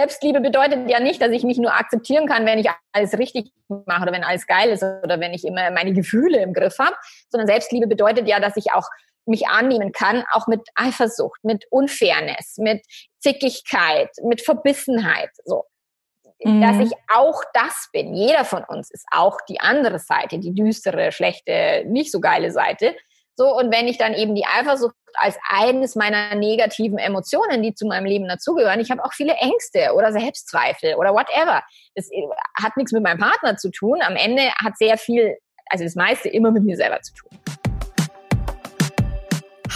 Selbstliebe bedeutet ja nicht, dass ich mich nur akzeptieren kann, wenn ich alles richtig mache oder wenn alles geil ist oder wenn ich immer meine Gefühle im Griff habe, sondern Selbstliebe bedeutet ja, dass ich auch mich annehmen kann, auch mit Eifersucht, mit Unfairness, mit Zickigkeit, mit Verbissenheit, so. Mhm. Dass ich auch das bin. Jeder von uns ist auch die andere Seite, die düstere, schlechte, nicht so geile Seite. So, und wenn ich dann eben die Eifersucht als eines meiner negativen Emotionen, die zu meinem Leben dazugehören, ich habe auch viele Ängste oder Selbstzweifel oder whatever. Das äh, hat nichts mit meinem Partner zu tun. Am Ende hat sehr viel, also das meiste immer mit mir selber zu tun.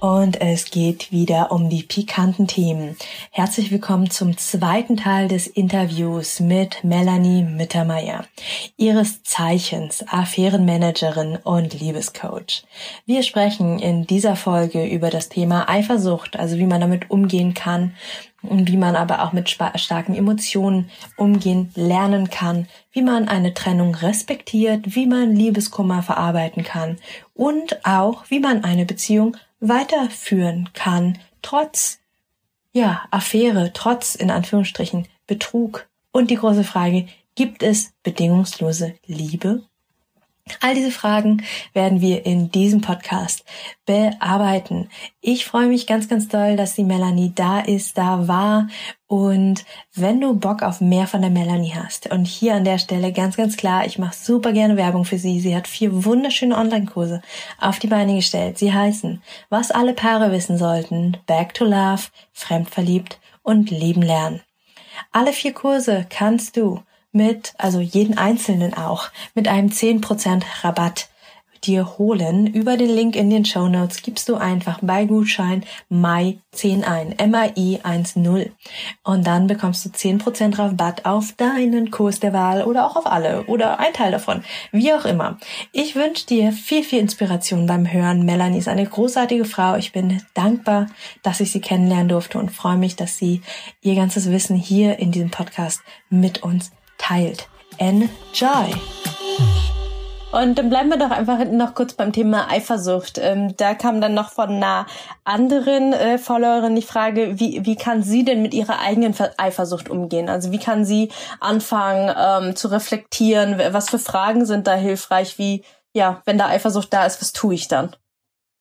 Und es geht wieder um die pikanten Themen. Herzlich willkommen zum zweiten Teil des Interviews mit Melanie Mittermeier, ihres Zeichens Affärenmanagerin und Liebescoach. Wir sprechen in dieser Folge über das Thema Eifersucht, also wie man damit umgehen kann und wie man aber auch mit starken Emotionen umgehen lernen kann, wie man eine Trennung respektiert, wie man Liebeskummer verarbeiten kann und auch wie man eine Beziehung weiterführen kann, trotz, ja, Affäre, trotz, in Anführungsstrichen, Betrug. Und die große Frage, gibt es bedingungslose Liebe? All diese Fragen werden wir in diesem Podcast bearbeiten. Ich freue mich ganz, ganz doll, dass die Melanie da ist, da war. Und wenn du Bock auf mehr von der Melanie hast, und hier an der Stelle ganz, ganz klar, ich mache super gerne Werbung für sie. Sie hat vier wunderschöne Online-Kurse auf die Beine gestellt. Sie heißen, was alle Paare wissen sollten, Back to Love, Fremdverliebt und Leben lernen. Alle vier Kurse kannst du mit, also jeden einzelnen auch, mit einem 10% Rabatt dir holen. Über den Link in den Show Notes gibst du einfach bei Gutschein MAI10 ein, M-A-I-1-0. Und dann bekommst du 10% Rabatt auf deinen Kurs der Wahl oder auch auf alle oder ein Teil davon. Wie auch immer. Ich wünsche dir viel, viel Inspiration beim Hören. Melanie ist eine großartige Frau. Ich bin dankbar, dass ich sie kennenlernen durfte und freue mich, dass sie ihr ganzes Wissen hier in diesem Podcast mit uns teilt. Enjoy! Und dann bleiben wir doch einfach noch kurz beim Thema Eifersucht. Ähm, da kam dann noch von einer anderen äh, Followerin die Frage, wie, wie kann sie denn mit ihrer eigenen Eifersucht umgehen? Also wie kann sie anfangen ähm, zu reflektieren? Was für Fragen sind da hilfreich? Wie, ja, wenn da Eifersucht da ist, was tue ich dann?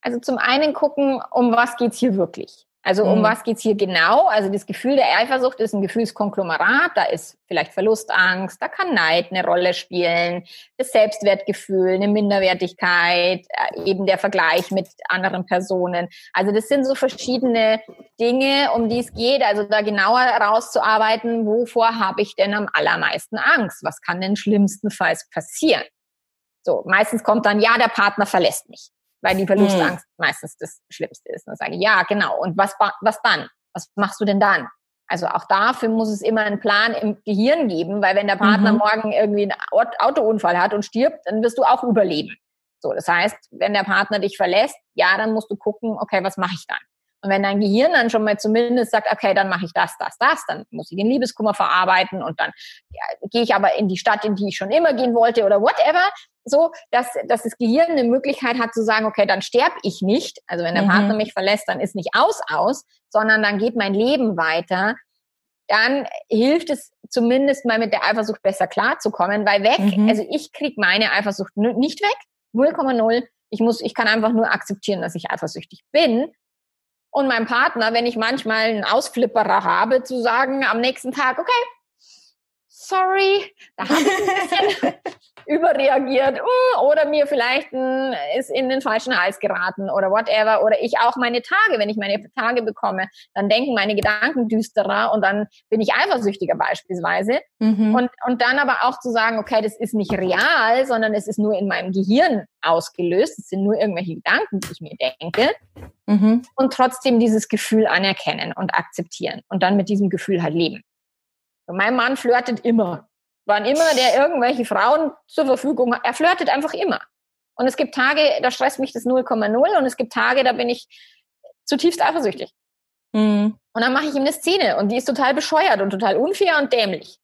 Also zum einen gucken, um was geht's hier wirklich? Also um mhm. was geht's hier genau? Also das Gefühl der Eifersucht ist ein Gefühlskonglomerat. Da ist vielleicht Verlustangst, da kann Neid eine Rolle spielen, das Selbstwertgefühl, eine Minderwertigkeit, äh, eben der Vergleich mit anderen Personen. Also das sind so verschiedene Dinge, um die es geht. Also da genauer herauszuarbeiten, wovor habe ich denn am allermeisten Angst? Was kann denn schlimmstenfalls passieren? So, meistens kommt dann, ja, der Partner verlässt mich weil die Verlustangst mhm. meistens das Schlimmste ist. Und sage ich, ja, genau. Und was, was dann? Was machst du denn dann? Also auch dafür muss es immer einen Plan im Gehirn geben, weil wenn der Partner mhm. morgen irgendwie einen Autounfall hat und stirbt, dann wirst du auch überleben. So, das heißt, wenn der Partner dich verlässt, ja, dann musst du gucken, okay, was mache ich dann? Und wenn dein Gehirn dann schon mal zumindest sagt, okay, dann mache ich das, das, das, dann muss ich den Liebeskummer verarbeiten und dann ja, gehe ich aber in die Stadt, in die ich schon immer gehen wollte oder whatever, so, dass, dass das Gehirn eine Möglichkeit hat zu sagen, okay, dann sterbe ich nicht. Also wenn der mhm. Partner mich verlässt, dann ist nicht aus aus, sondern dann geht mein Leben weiter. Dann hilft es zumindest mal mit der Eifersucht besser klarzukommen, weil weg, mhm. also ich krieg meine Eifersucht nicht weg, 0,0. Ich muss, ich kann einfach nur akzeptieren, dass ich eifersüchtig bin. Und mein Partner, wenn ich manchmal einen Ausflipperer habe, zu sagen am nächsten Tag, okay, sorry, da habe ich ein bisschen überreagiert uh, oder mir vielleicht ein, ist in den falschen Hals geraten oder whatever oder ich auch meine Tage, wenn ich meine Tage bekomme, dann denken meine Gedanken düsterer und dann bin ich eifersüchtiger beispielsweise mhm. und, und dann aber auch zu sagen, okay, das ist nicht real, sondern es ist nur in meinem Gehirn ausgelöst, es sind nur irgendwelche Gedanken, die ich mir denke mhm. und trotzdem dieses Gefühl anerkennen und akzeptieren und dann mit diesem Gefühl halt leben. Mein Mann flirtet immer. Wann immer der irgendwelche Frauen zur Verfügung hat, er flirtet einfach immer. Und es gibt Tage, da stresst mich das 0,0 und es gibt Tage, da bin ich zutiefst eifersüchtig. Mhm. Und dann mache ich ihm eine Szene und die ist total bescheuert und total unfair und dämlich.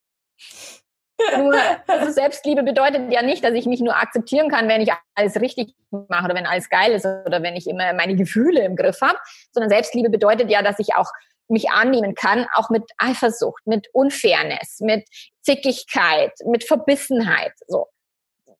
nur, also Selbstliebe bedeutet ja nicht, dass ich mich nur akzeptieren kann, wenn ich alles richtig mache oder wenn alles geil ist oder wenn ich immer meine Gefühle im Griff habe, sondern Selbstliebe bedeutet ja, dass ich auch mich annehmen kann, auch mit Eifersucht, mit Unfairness, mit Zickigkeit, mit Verbissenheit, so.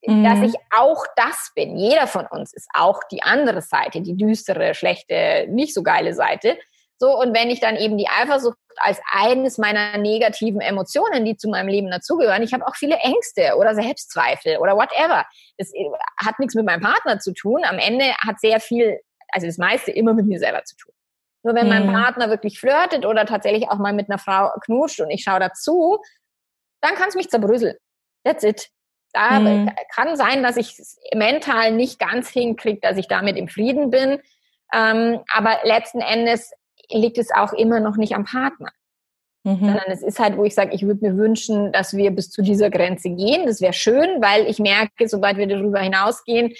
Mhm. Dass ich auch das bin. Jeder von uns ist auch die andere Seite, die düstere, schlechte, nicht so geile Seite. So, und wenn ich dann eben die Eifersucht als eines meiner negativen Emotionen, die zu meinem Leben dazugehören, ich habe auch viele Ängste oder Selbstzweifel oder whatever. Das äh, hat nichts mit meinem Partner zu tun. Am Ende hat sehr viel, also das meiste immer mit mir selber zu tun. Nur wenn mein mhm. Partner wirklich flirtet oder tatsächlich auch mal mit einer Frau knutscht und ich schaue dazu, dann kann es mich zerbröseln. That's it. Da mhm. kann sein, dass ich mental nicht ganz hinkriege, dass ich damit im Frieden bin. Ähm, aber letzten Endes liegt es auch immer noch nicht am Partner. Mhm. Sondern es ist halt, wo ich sage, ich würde mir wünschen, dass wir bis zu dieser Grenze gehen. Das wäre schön, weil ich merke, sobald wir darüber hinausgehen,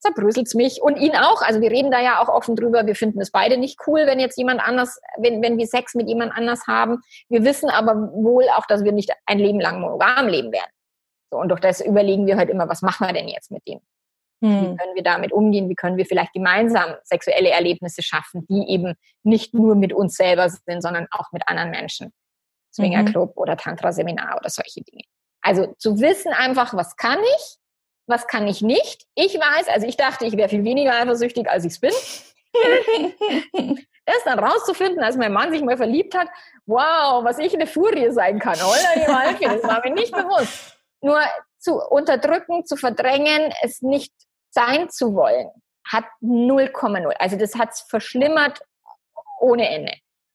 zerbröselt's mich und ihn auch. Also wir reden da ja auch offen drüber. Wir finden es beide nicht cool, wenn jetzt jemand anders, wenn, wenn wir Sex mit jemand anders haben. Wir wissen aber wohl auch, dass wir nicht ein Leben lang monogam leben werden. So, und durch das überlegen wir halt immer, was machen wir denn jetzt mit dem? Hm. Wie können wir damit umgehen? Wie können wir vielleicht gemeinsam sexuelle Erlebnisse schaffen, die eben nicht nur mit uns selber sind, sondern auch mit anderen Menschen? Swingerclub mhm. oder Tantra-Seminar oder solche Dinge. Also zu wissen einfach, was kann ich, was kann ich nicht. Ich weiß, also ich dachte, ich wäre viel weniger eifersüchtig, als ich es bin. das dann rauszufinden, als mein Mann sich mal verliebt hat, wow, was ich eine Furie sein kann. Das war mir nicht bewusst. Nur zu unterdrücken, zu verdrängen, es nicht sein zu wollen, hat 0,0. Also das hat es verschlimmert ohne Ende.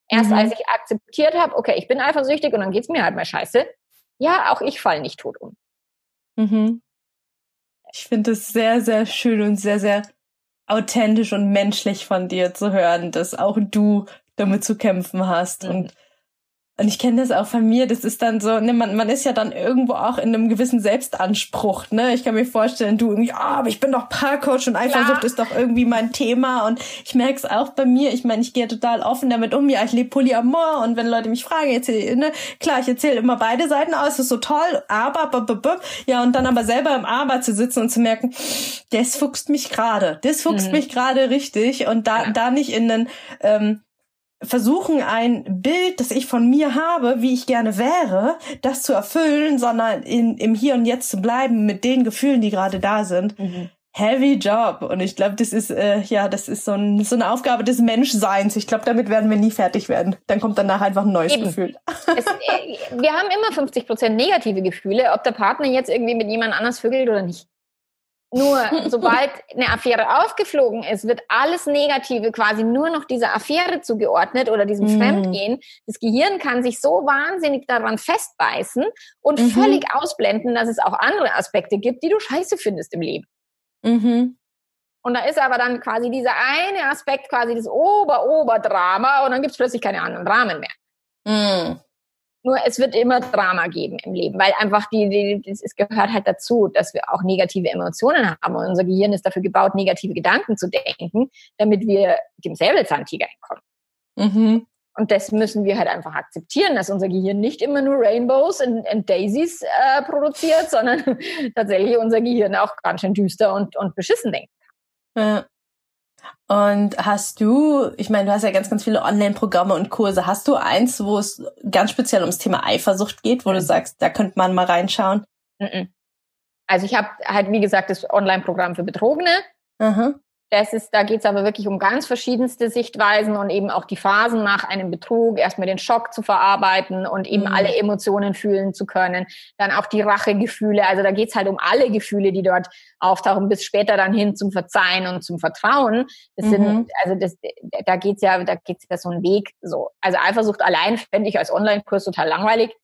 Erst mhm. als ich akzeptiert habe, okay, ich bin eifersüchtig und dann geht es mir halt mal scheiße. Ja, auch ich falle nicht tot um. Mhm. Ich finde es sehr, sehr schön und sehr, sehr authentisch und menschlich von dir zu hören, dass auch du damit zu kämpfen hast. Mhm. Und und ich kenne das auch von mir, das ist dann so, ne, man, man ist ja dann irgendwo auch in einem gewissen Selbstanspruch, ne? Ich kann mir vorstellen, du irgendwie, ah, oh, aber ich bin doch Paarcoach und Eifersucht ja. ist doch irgendwie mein Thema und ich merke es auch bei mir, ich meine, ich gehe total offen damit um, ja, ich lebe Polyamor und wenn Leute mich fragen, erzähl, ne, klar, ich erzähle immer beide Seiten aus, ist so toll, aber, b -b -b ja, und dann aber selber im Aber zu sitzen und zu merken, das fuchst mich gerade, das fuchst mhm. mich gerade richtig und da, ja. da nicht in den, ähm, versuchen, ein Bild, das ich von mir habe, wie ich gerne wäre, das zu erfüllen, sondern in, im Hier und Jetzt zu bleiben mit den Gefühlen, die gerade da sind. Mhm. Heavy Job. Und ich glaube, das ist, äh, ja, das ist so, ein, so eine Aufgabe des Menschseins. Ich glaube, damit werden wir nie fertig werden. Dann kommt danach einfach ein neues Eben. Gefühl. Es, äh, wir haben immer 50 Prozent negative Gefühle, ob der Partner jetzt irgendwie mit jemand anders vögelt oder nicht. Nur sobald eine Affäre aufgeflogen ist, wird alles Negative quasi nur noch dieser Affäre zugeordnet oder diesem mhm. Fremdgehen. Das Gehirn kann sich so wahnsinnig daran festbeißen und mhm. völlig ausblenden, dass es auch andere Aspekte gibt, die du scheiße findest im Leben. Mhm. Und da ist aber dann quasi dieser eine Aspekt, quasi das Ober-Ober-Drama und dann gibt es plötzlich keine anderen Dramen mehr. Nur es wird immer Drama geben im Leben, weil einfach die, die es gehört halt dazu, dass wir auch negative Emotionen haben. Und unser Gehirn ist dafür gebaut, negative Gedanken zu denken, damit wir dem Säbelzahntiger entkommen. Mhm. Und das müssen wir halt einfach akzeptieren, dass unser Gehirn nicht immer nur Rainbows und, und Daisies äh, produziert, sondern tatsächlich unser Gehirn auch ganz schön düster und, und beschissen denken kann. Ja. Und hast du, ich meine, du hast ja ganz, ganz viele Online-Programme und Kurse. Hast du eins, wo es ganz speziell ums Thema Eifersucht geht, wo du sagst, da könnte man mal reinschauen? Also ich habe halt, wie gesagt, das Online-Programm für Betrogene. Mhm. Das ist, da geht es aber wirklich um ganz verschiedenste Sichtweisen und eben auch die Phasen nach einem Betrug, erstmal den Schock zu verarbeiten und eben mhm. alle Emotionen fühlen zu können. Dann auch die Rachegefühle. Also da geht es halt um alle Gefühle, die dort auftauchen, bis später dann hin zum Verzeihen und zum Vertrauen. Das mhm. sind, also das, da geht's ja, da geht's ja so einen Weg. So. Also Eifersucht allein fände ich als Online-Kurs total langweilig.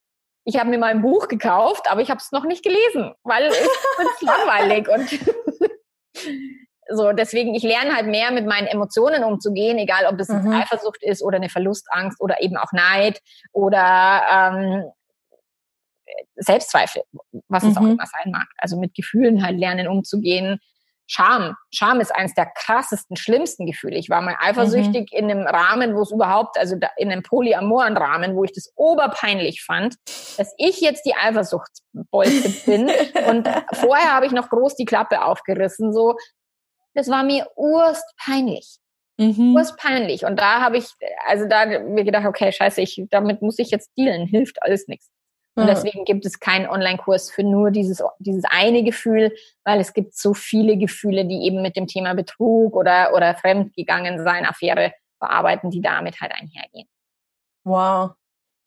Ich habe mir mal ein Buch gekauft, aber ich habe es noch nicht gelesen, weil es langweilig und so, deswegen, ich lerne halt mehr mit meinen Emotionen umzugehen, egal ob es mhm. Eifersucht ist oder eine Verlustangst oder eben auch Neid oder ähm, Selbstzweifel, was es auch mhm. immer sein mag. Also mit Gefühlen halt lernen umzugehen. Scham. Scham ist eines der krassesten, schlimmsten Gefühle. Ich war mal eifersüchtig mhm. in einem Rahmen, wo es überhaupt, also in einem polyamoren Rahmen, wo ich das oberpeinlich fand, dass ich jetzt die Eifersuchtsbolze bin. Und vorher habe ich noch groß die Klappe aufgerissen, so. Das war mir urst peinlich. Mhm. Urst peinlich. Und da habe ich, also da mir gedacht, okay, scheiße, ich, damit muss ich jetzt dealen, hilft alles nichts. Und deswegen gibt es keinen Online-Kurs für nur dieses, dieses eine Gefühl, weil es gibt so viele Gefühle, die eben mit dem Thema Betrug oder, oder fremdgegangen sein, Affäre bearbeiten, die damit halt einhergehen. Wow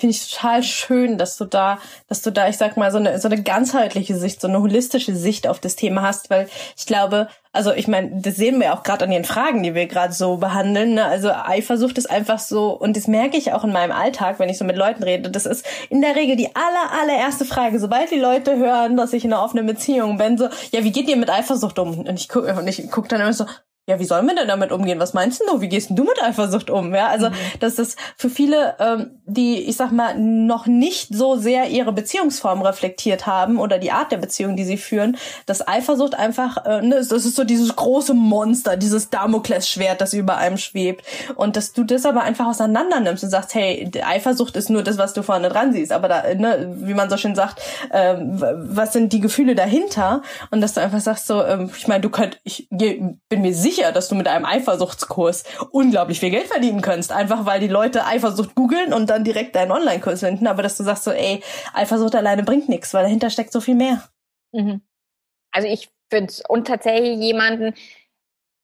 finde ich total schön, dass du da, dass du da, ich sag mal, so eine, so eine ganzheitliche Sicht, so eine holistische Sicht auf das Thema hast, weil ich glaube, also ich meine, das sehen wir auch gerade an den Fragen, die wir gerade so behandeln. Ne? Also Eifersucht ist einfach so, und das merke ich auch in meinem Alltag, wenn ich so mit Leuten rede. Das ist in der Regel die aller, allererste Frage. Sobald die Leute hören, dass ich in einer offenen Beziehung bin, so, ja, wie geht ihr mit Eifersucht um? Und ich gucke und ich guck dann immer so, ja, wie sollen wir denn damit umgehen? Was meinst du? Wie gehst du mit Eifersucht um? Ja, also mhm. das ist für viele, ähm, die, ich sag mal, noch nicht so sehr ihre Beziehungsform reflektiert haben oder die Art der Beziehung, die sie führen, dass Eifersucht einfach, äh, ne, das ist so dieses große Monster, dieses Damoklesschwert, das über einem schwebt. Und dass du das aber einfach auseinander nimmst und sagst, hey, Eifersucht ist nur das, was du vorne dran siehst, aber da, ne, wie man so schön sagt, ähm, was sind die Gefühle dahinter? Und dass du einfach sagst, so, ähm, ich meine, du könnt, ich bin mir sicher, sicher, dass du mit einem Eifersuchtskurs unglaublich viel Geld verdienen kannst. Einfach weil die Leute Eifersucht googeln und dann direkt deinen Online-Kurs finden. Aber dass du sagst so, ey, Eifersucht alleine bringt nichts, weil dahinter steckt so viel mehr. Mhm. Also ich finde, und tatsächlich jemanden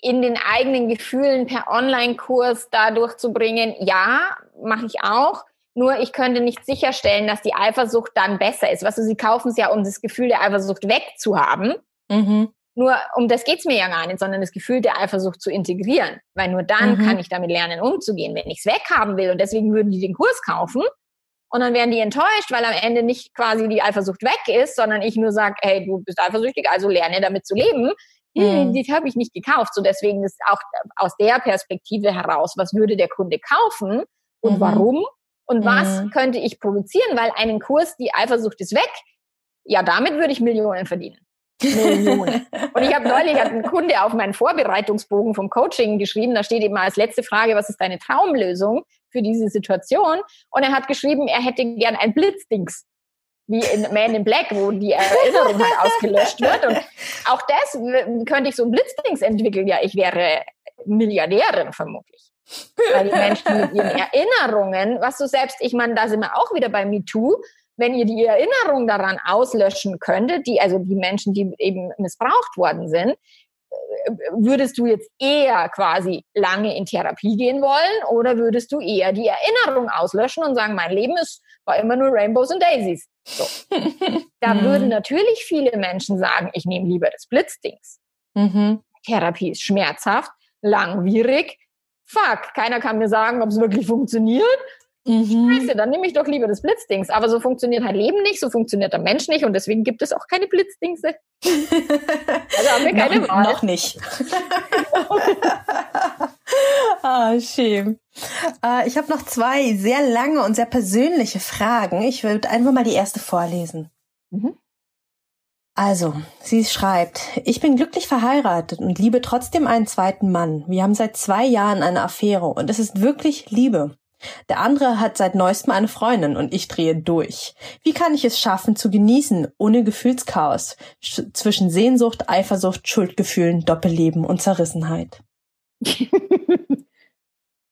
in den eigenen Gefühlen per Online-Kurs da durchzubringen, ja, mache ich auch. Nur ich könnte nicht sicherstellen, dass die Eifersucht dann besser ist. Weißt du, sie kaufen es ja, um das Gefühl der Eifersucht wegzuhaben. Mhm. Nur um das geht's mir ja gar nicht, sondern das Gefühl der Eifersucht zu integrieren. Weil nur dann mhm. kann ich damit lernen, umzugehen. Wenn ich's weghaben will und deswegen würden die den Kurs kaufen und dann wären die enttäuscht, weil am Ende nicht quasi die Eifersucht weg ist, sondern ich nur sage, hey, du bist eifersüchtig, also lerne damit zu leben. Mhm. Die habe ich nicht gekauft. So deswegen ist auch aus der Perspektive heraus, was würde der Kunde kaufen und mhm. warum und was mhm. könnte ich produzieren, weil einen Kurs, die Eifersucht ist weg, ja, damit würde ich Millionen verdienen. Millionen. Und ich habe neulich hat ein Kunde auf meinen Vorbereitungsbogen vom Coaching geschrieben, da steht eben als letzte Frage, was ist deine Traumlösung für diese Situation? Und er hat geschrieben, er hätte gern ein Blitzdings wie in Man in Black, wo die Erinnerung halt ausgelöscht wird. Und auch das könnte ich so ein Blitzdings entwickeln. Ja, ich wäre Milliardärin vermutlich. Weil die Menschen mit ihren Erinnerungen, was du selbst, ich meine, da sind wir auch wieder bei MeToo, wenn ihr die Erinnerung daran auslöschen könntet, die, also die Menschen, die eben missbraucht worden sind, äh, würdest du jetzt eher quasi lange in Therapie gehen wollen oder würdest du eher die Erinnerung auslöschen und sagen, mein Leben ist, war immer nur Rainbows and Daisies? So. da mhm. würden natürlich viele Menschen sagen, ich nehme lieber das Blitzdings. Mhm. Therapie ist schmerzhaft, langwierig. Fuck, keiner kann mir sagen, ob es wirklich funktioniert. Mhm. Scheiße, dann nehme ich doch lieber das Blitzdings. Aber so funktioniert halt Leben nicht, so funktioniert der Mensch nicht und deswegen gibt es auch keine Blitzdingse. also haben wir keine noch, Wahl. Noch nicht. ah, schön. Äh, ich habe noch zwei sehr lange und sehr persönliche Fragen. Ich würde einfach mal die erste vorlesen. Mhm. Also, sie schreibt, ich bin glücklich verheiratet und liebe trotzdem einen zweiten Mann. Wir haben seit zwei Jahren eine Affäre und es ist wirklich Liebe. Der andere hat seit neuestem eine Freundin und ich drehe durch. Wie kann ich es schaffen zu genießen, ohne Gefühlschaos zwischen Sehnsucht, Eifersucht, Schuldgefühlen, Doppelleben und Zerrissenheit?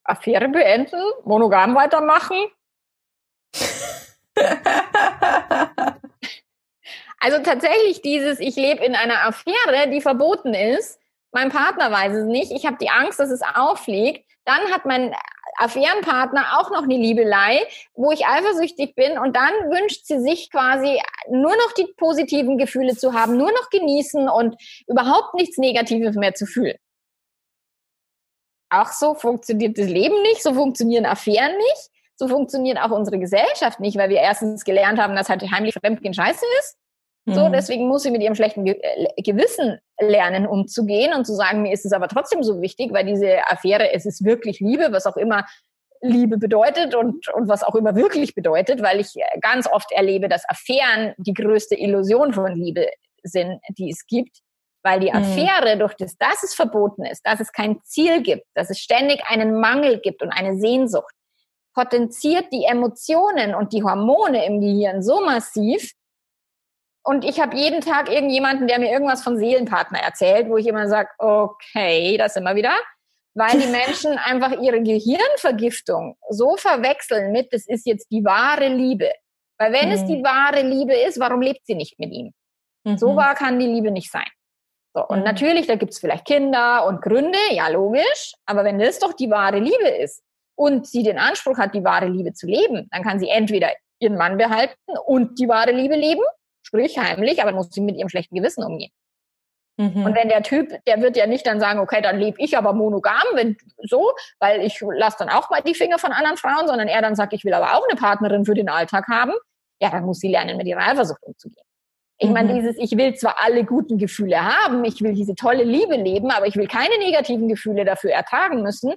Affäre beenden, monogam weitermachen. also tatsächlich dieses, ich lebe in einer Affäre, die verboten ist. Mein Partner weiß es nicht. Ich habe die Angst, dass es auffliegt. Dann hat mein Affärenpartner auch noch eine Liebelei, wo ich eifersüchtig bin und dann wünscht sie sich quasi nur noch die positiven Gefühle zu haben, nur noch genießen und überhaupt nichts Negatives mehr zu fühlen. Auch so funktioniert das Leben nicht, so funktionieren Affären nicht, so funktioniert auch unsere Gesellschaft nicht, weil wir erstens gelernt haben, dass halt heimlich Fremdgehen scheiße ist so, mhm. deswegen muss sie mit ihrem schlechten äh, Gewissen lernen, umzugehen und zu sagen, mir ist es aber trotzdem so wichtig, weil diese Affäre, es ist wirklich Liebe, was auch immer Liebe bedeutet und, und was auch immer wirklich bedeutet, weil ich ganz oft erlebe, dass Affären die größte Illusion von Liebe sind, die es gibt. Weil die mhm. Affäre, mhm. durch das, dass es verboten ist, dass es kein Ziel gibt, dass es ständig einen Mangel gibt und eine Sehnsucht, potenziert die Emotionen und die Hormone im Gehirn so massiv. Und ich habe jeden Tag irgendjemanden, der mir irgendwas von Seelenpartner erzählt, wo ich immer sage, okay, das immer wieder weil die Menschen einfach ihre Gehirnvergiftung so verwechseln mit, das ist jetzt die wahre Liebe. Weil wenn mhm. es die wahre Liebe ist, warum lebt sie nicht mit ihm? Mhm. So wahr kann die Liebe nicht sein. So, und mhm. natürlich, da gibt es vielleicht Kinder und Gründe, ja logisch, aber wenn das doch die wahre Liebe ist und sie den Anspruch hat, die wahre Liebe zu leben, dann kann sie entweder ihren Mann behalten und die wahre Liebe leben, sprich heimlich, aber muss sie mit ihrem schlechten Gewissen umgehen. Mhm. Und wenn der Typ, der wird ja nicht dann sagen, okay, dann lebe ich aber monogam, wenn so, weil ich lasse dann auch mal die Finger von anderen Frauen, sondern er dann sagt, ich will aber auch eine Partnerin für den Alltag haben, ja, dann muss sie lernen, mit ihrer Eifersucht umzugehen. Ich mhm. meine, dieses, ich will zwar alle guten Gefühle haben, ich will diese tolle Liebe leben, aber ich will keine negativen Gefühle dafür ertragen müssen.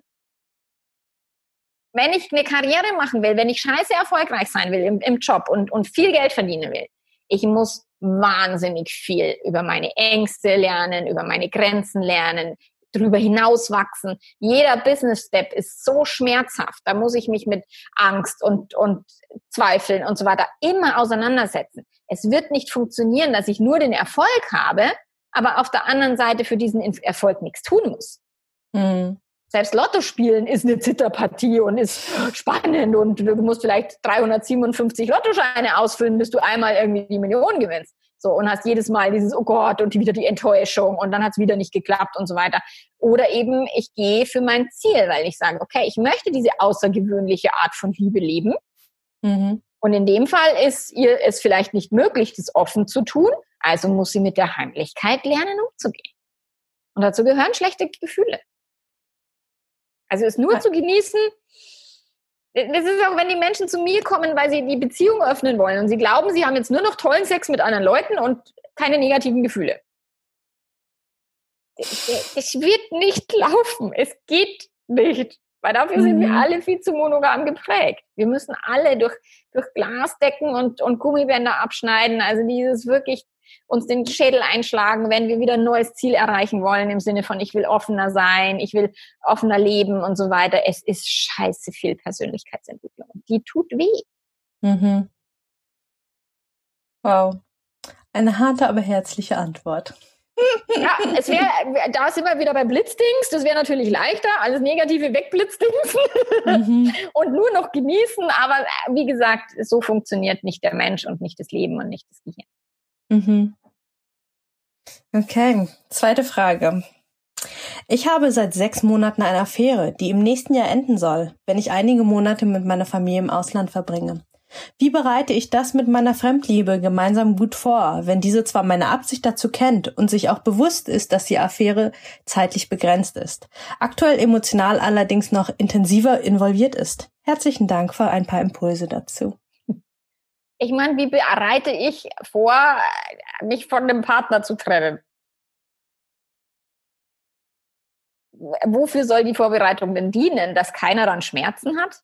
Wenn ich eine Karriere machen will, wenn ich scheiße erfolgreich sein will im, im Job und, und viel Geld verdienen will, ich muss wahnsinnig viel über meine Ängste lernen, über meine Grenzen lernen, darüber hinaus wachsen. Jeder Business Step ist so schmerzhaft. Da muss ich mich mit Angst und, und Zweifeln und so weiter immer auseinandersetzen. Es wird nicht funktionieren, dass ich nur den Erfolg habe, aber auf der anderen Seite für diesen Erfolg nichts tun muss. Mhm selbst Lotto spielen ist eine Zitterpartie und ist spannend und du musst vielleicht 357 Lottoscheine ausfüllen, bis du einmal irgendwie die Million gewinnst. So, und hast jedes Mal dieses, oh Gott, und wieder die Enttäuschung und dann hat es wieder nicht geklappt und so weiter. Oder eben, ich gehe für mein Ziel, weil ich sage, okay, ich möchte diese außergewöhnliche Art von Liebe leben. Mhm. Und in dem Fall ist ihr es vielleicht nicht möglich, das offen zu tun. Also muss sie mit der Heimlichkeit lernen, umzugehen. Und dazu gehören schlechte Gefühle. Also es nur zu genießen, das ist auch, wenn die Menschen zu mir kommen, weil sie die Beziehung öffnen wollen und sie glauben, sie haben jetzt nur noch tollen Sex mit anderen Leuten und keine negativen Gefühle. Es wird nicht laufen. Es geht nicht. Weil dafür mhm. sind wir mhm. alle viel zu monogam geprägt. Wir müssen alle durch, durch Glasdecken und, und Gummibänder abschneiden. Also dieses wirklich uns den Schädel einschlagen, wenn wir wieder ein neues Ziel erreichen wollen, im Sinne von, ich will offener sein, ich will offener leben und so weiter. Es ist scheiße viel Persönlichkeitsentwicklung. Die tut weh. Mhm. Wow. Eine harte, aber herzliche Antwort. Ja, es wäre, da sind wir wieder bei Blitzdings, das wäre natürlich leichter, alles Negative wegblitzdings mhm. und nur noch genießen, aber wie gesagt, so funktioniert nicht der Mensch und nicht das Leben und nicht das Gehirn. Mhm. Okay, zweite Frage. Ich habe seit sechs Monaten eine Affäre, die im nächsten Jahr enden soll, wenn ich einige Monate mit meiner Familie im Ausland verbringe. Wie bereite ich das mit meiner Fremdliebe gemeinsam gut vor, wenn diese zwar meine Absicht dazu kennt und sich auch bewusst ist, dass die Affäre zeitlich begrenzt ist, aktuell emotional allerdings noch intensiver involviert ist? Herzlichen Dank für ein paar Impulse dazu. Ich meine, wie bereite ich vor, mich von dem Partner zu trennen? Wofür soll die Vorbereitung denn dienen? Dass keiner dann Schmerzen hat?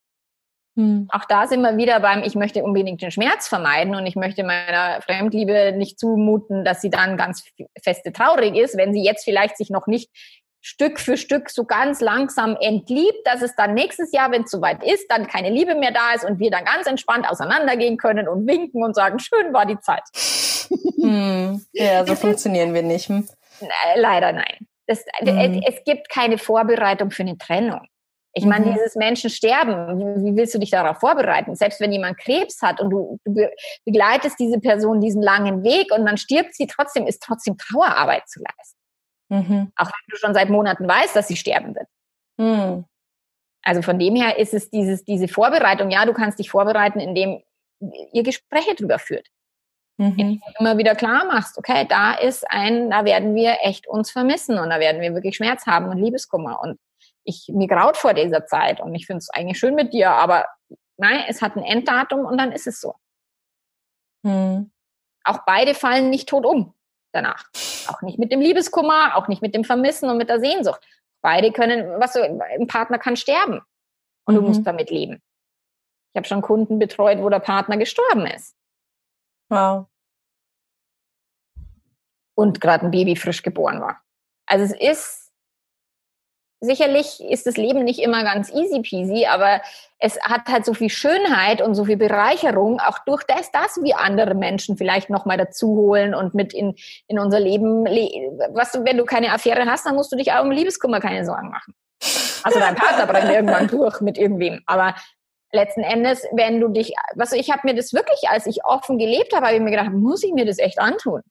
Hm. Auch da sind wir wieder beim, ich möchte unbedingt den Schmerz vermeiden und ich möchte meiner Fremdliebe nicht zumuten, dass sie dann ganz feste traurig ist, wenn sie jetzt vielleicht sich noch nicht Stück für Stück so ganz langsam entliebt, dass es dann nächstes Jahr, wenn es soweit ist, dann keine Liebe mehr da ist und wir dann ganz entspannt auseinandergehen können und winken und sagen, schön war die Zeit. Hm. Ja, so funktionieren wir nicht. Hm? Leider nein. Das, hm. Es gibt keine Vorbereitung für eine Trennung. Ich meine, mhm. dieses Menschen sterben, wie willst du dich darauf vorbereiten? Selbst wenn jemand Krebs hat und du, du begleitest diese Person diesen langen Weg und dann stirbt sie trotzdem, ist trotzdem Trauerarbeit zu leisten. Mhm. Auch wenn du schon seit Monaten weißt, dass sie sterben wird. Mhm. Also von dem her ist es dieses, diese Vorbereitung, ja, du kannst dich vorbereiten, indem ihr Gespräche drüber führt. Mhm. Immer wieder klar machst, okay, da ist ein, da werden wir echt uns vermissen und da werden wir wirklich Schmerz haben und Liebeskummer und ich, mir graut vor dieser Zeit und ich finde es eigentlich schön mit dir, aber nein, es hat ein Enddatum und dann ist es so. Mhm. Auch beide fallen nicht tot um danach. Auch nicht mit dem Liebeskummer, auch nicht mit dem Vermissen und mit der Sehnsucht. Beide können, was so, ein Partner kann sterben. Und mhm. du musst damit leben. Ich habe schon Kunden betreut, wo der Partner gestorben ist. Wow. Und gerade ein Baby frisch geboren war. Also es ist sicherlich ist das Leben nicht immer ganz easy peasy, aber es hat halt so viel Schönheit und so viel Bereicherung, auch durch das, dass wir andere Menschen vielleicht nochmal dazu holen und mit in, in unser Leben, was du, wenn du keine Affäre hast, dann musst du dich auch um Liebeskummer keine Sorgen machen. Also dein Partner brennt irgendwann durch mit irgendwem, aber letzten Endes, wenn du dich, was ich habe mir das wirklich, als ich offen gelebt habe, habe ich mir gedacht, muss ich mir das echt antun?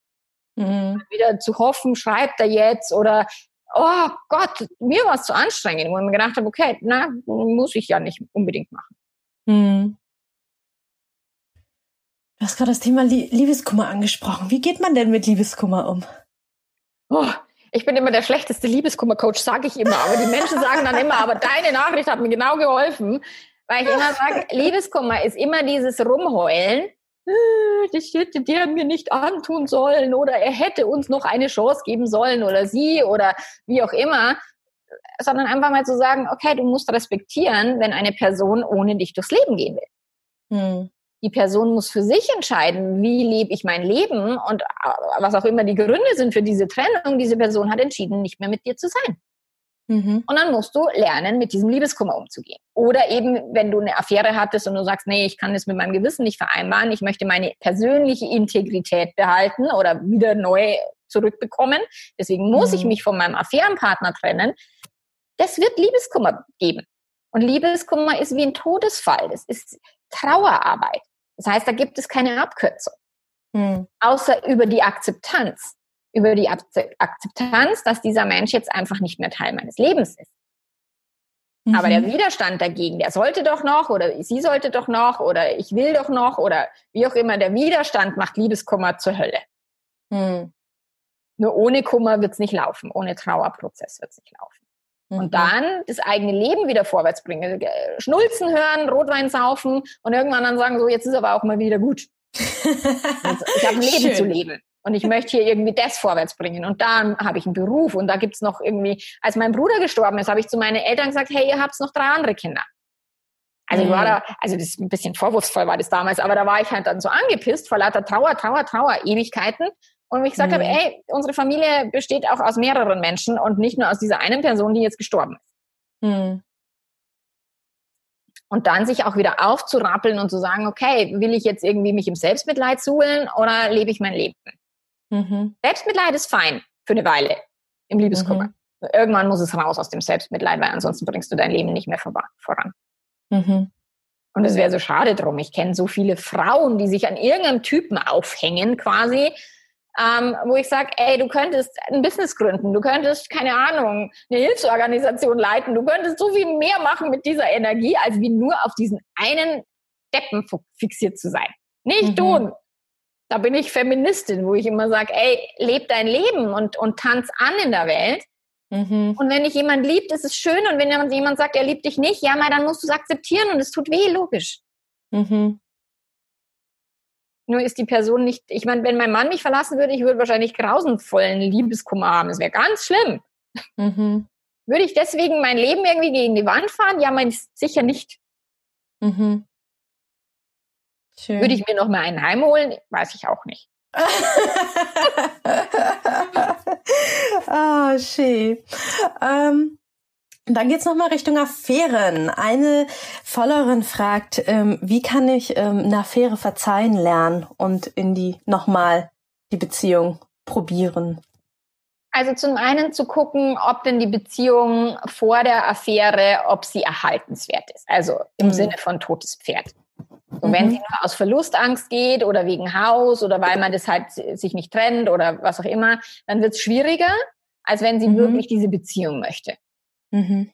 Mhm. Wieder zu hoffen, schreibt er jetzt oder oh Gott, mir war es zu anstrengend, wo ich mir gedacht habe, okay, na, muss ich ja nicht unbedingt machen. Hm. Du hast gerade das Thema Liebeskummer angesprochen. Wie geht man denn mit Liebeskummer um? Oh, ich bin immer der schlechteste Liebeskummer-Coach, sage ich immer. Aber die Menschen sagen dann immer, aber deine Nachricht hat mir genau geholfen. Weil ich immer sage, Liebeskummer ist immer dieses Rumheulen das hätte der mir nicht antun sollen oder er hätte uns noch eine Chance geben sollen oder sie oder wie auch immer, sondern einfach mal zu sagen, okay, du musst respektieren, wenn eine Person ohne dich durchs Leben gehen will. Hm. Die Person muss für sich entscheiden, wie lebe ich mein Leben und äh, was auch immer die Gründe sind für diese Trennung. Diese Person hat entschieden, nicht mehr mit dir zu sein. Mhm. Und dann musst du lernen, mit diesem Liebeskummer umzugehen. Oder eben, wenn du eine Affäre hattest und du sagst, nee, ich kann das mit meinem Gewissen nicht vereinbaren, ich möchte meine persönliche Integrität behalten oder wieder neu zurückbekommen, deswegen muss mhm. ich mich von meinem Affärenpartner trennen. Das wird Liebeskummer geben. Und Liebeskummer ist wie ein Todesfall. Das ist Trauerarbeit. Das heißt, da gibt es keine Abkürzung. Mhm. Außer über die Akzeptanz über die Akzeptanz, dass dieser Mensch jetzt einfach nicht mehr Teil meines Lebens ist. Mhm. Aber der mhm. Widerstand dagegen, der sollte doch noch oder sie sollte doch noch oder ich will doch noch oder wie auch immer, der Widerstand macht Liebeskummer zur Hölle. Mhm. Nur ohne Kummer wird es nicht laufen, ohne Trauerprozess wird es nicht laufen. Mhm. Und dann das eigene Leben wieder vorwärts bringen. Schnulzen hören, Rotwein saufen und irgendwann dann sagen, so, jetzt ist aber auch mal wieder gut. ich habe ein Leben Schön. zu leben. Und ich möchte hier irgendwie das vorwärts bringen. Und da habe ich einen Beruf und da gibt's noch irgendwie, als mein Bruder gestorben ist, habe ich zu meinen Eltern gesagt, hey, ihr habt noch drei andere Kinder. Also ich war mhm. da, also das ist ein bisschen vorwurfsvoll war das damals, aber da war ich halt dann so angepisst vor lauter Trauer, Trauer, Trauer, Ewigkeiten. Und ich gesagt mhm. habe, ey, unsere Familie besteht auch aus mehreren Menschen und nicht nur aus dieser einen Person, die jetzt gestorben ist. Mhm. Und dann sich auch wieder aufzurappeln und zu sagen, okay, will ich jetzt irgendwie mich im Selbstmitleid suhlen oder lebe ich mein Leben? Mhm. Selbstmitleid ist fein für eine Weile im Liebeskummer. Mhm. Irgendwann muss es raus aus dem Selbstmitleid, weil ansonsten bringst du dein Leben nicht mehr voran. Mhm. Und es wäre so schade drum. Ich kenne so viele Frauen, die sich an irgendeinem Typen aufhängen quasi, ähm, wo ich sage, ey, du könntest ein Business gründen, du könntest, keine Ahnung, eine Hilfsorganisation leiten, du könntest so viel mehr machen mit dieser Energie, als wie nur auf diesen einen Deppen fixiert zu sein. Nicht mhm. tun da bin ich Feministin, wo ich immer sage, ey, leb dein Leben und, und tanz an in der Welt. Mhm. Und wenn dich jemand liebt, ist es schön. Und wenn jemand sagt, er liebt dich nicht, ja, mal, dann musst du es akzeptieren und es tut weh, logisch. Mhm. Nur ist die Person nicht, ich meine, wenn mein Mann mich verlassen würde, ich würde wahrscheinlich grausenvollen Liebeskummer haben. Es wäre ganz schlimm. Mhm. Würde ich deswegen mein Leben irgendwie gegen die Wand fahren? Ja, mein sicher nicht. Mhm. Schön. Würde ich mir noch mal einen heimholen? Weiß ich auch nicht. oh, schön. Ähm, dann geht's noch mal Richtung Affären. Eine Followerin fragt, ähm, wie kann ich ähm, eine Affäre verzeihen lernen und in die nochmal die Beziehung probieren? Also zum einen zu gucken, ob denn die Beziehung vor der Affäre, ob sie erhaltenswert ist. Also im mhm. Sinne von totes Pferd. Und wenn mhm. sie nur aus Verlustangst geht oder wegen Haus oder weil man das halt sich nicht trennt oder was auch immer, dann wird es schwieriger, als wenn sie mhm. wirklich diese Beziehung möchte. Mhm.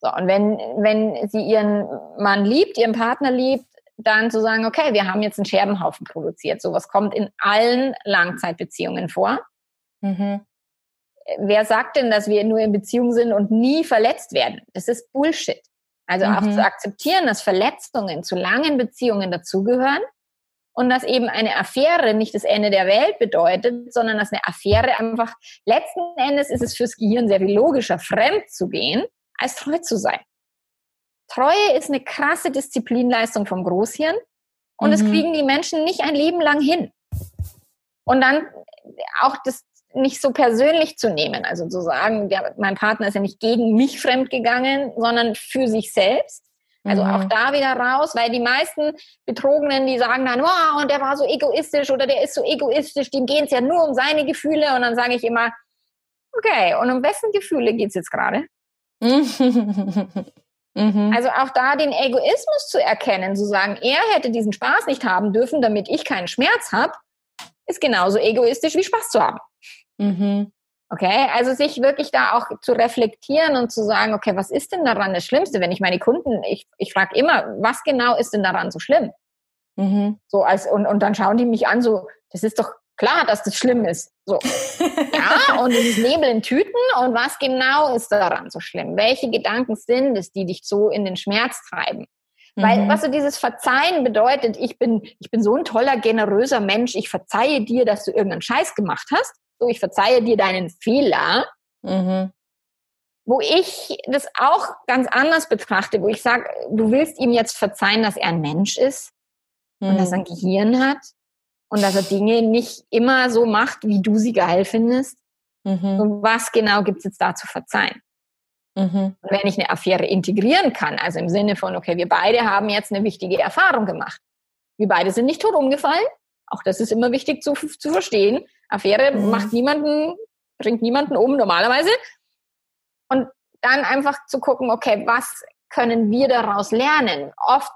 So, und wenn, wenn sie ihren Mann liebt, ihren Partner liebt, dann zu sagen, okay, wir haben jetzt einen Scherbenhaufen produziert. Sowas kommt in allen Langzeitbeziehungen vor. Mhm. Wer sagt denn, dass wir nur in Beziehung sind und nie verletzt werden? Das ist Bullshit. Also mhm. auch zu akzeptieren, dass Verletzungen zu langen Beziehungen dazugehören und dass eben eine Affäre nicht das Ende der Welt bedeutet, sondern dass eine Affäre einfach, letzten Endes ist es fürs Gehirn sehr viel logischer, fremd zu gehen, als treu zu sein. Treue ist eine krasse Disziplinleistung vom Großhirn und mhm. das kriegen die Menschen nicht ein Leben lang hin. Und dann auch das nicht so persönlich zu nehmen, also zu sagen, der, mein Partner ist ja nicht gegen mich fremdgegangen, sondern für sich selbst. Also mhm. auch da wieder raus, weil die meisten Betrogenen, die sagen dann, wow, und der war so egoistisch oder der ist so egoistisch, dem gehen es ja nur um seine Gefühle. Und dann sage ich immer, okay, und um wessen Gefühle geht es jetzt gerade? Mhm. Also auch da den Egoismus zu erkennen, zu sagen, er hätte diesen Spaß nicht haben dürfen, damit ich keinen Schmerz habe, ist genauso egoistisch wie Spaß zu haben. Mhm. Okay, also sich wirklich da auch zu reflektieren und zu sagen, okay, was ist denn daran das Schlimmste? Wenn ich meine Kunden, ich, ich frage immer, was genau ist denn daran so schlimm? Mhm. So als, und, und dann schauen die mich an, so, das ist doch klar, dass das schlimm ist. So. ja, und dieses Nebel in Tüten und was genau ist daran so schlimm? Welche Gedanken sind es, die dich so in den Schmerz treiben? Weil, mhm. was so dieses Verzeihen bedeutet, ich bin, ich bin so ein toller, generöser Mensch, ich verzeihe dir, dass du irgendeinen Scheiß gemacht hast. So, ich verzeihe dir deinen Fehler. Mhm. Wo ich das auch ganz anders betrachte, wo ich sage, du willst ihm jetzt verzeihen, dass er ein Mensch ist mhm. und dass er ein Gehirn hat und dass er Dinge nicht immer so macht, wie du sie geil findest. Mhm. Und was genau gibt's jetzt da zu verzeihen? Mhm. Und wenn ich eine Affäre integrieren kann, also im Sinne von, okay, wir beide haben jetzt eine wichtige Erfahrung gemacht. Wir beide sind nicht tot umgefallen. Auch das ist immer wichtig zu, zu verstehen. Affäre mhm. macht niemanden, bringt niemanden um normalerweise. Und dann einfach zu gucken, okay, was können wir daraus lernen? Oft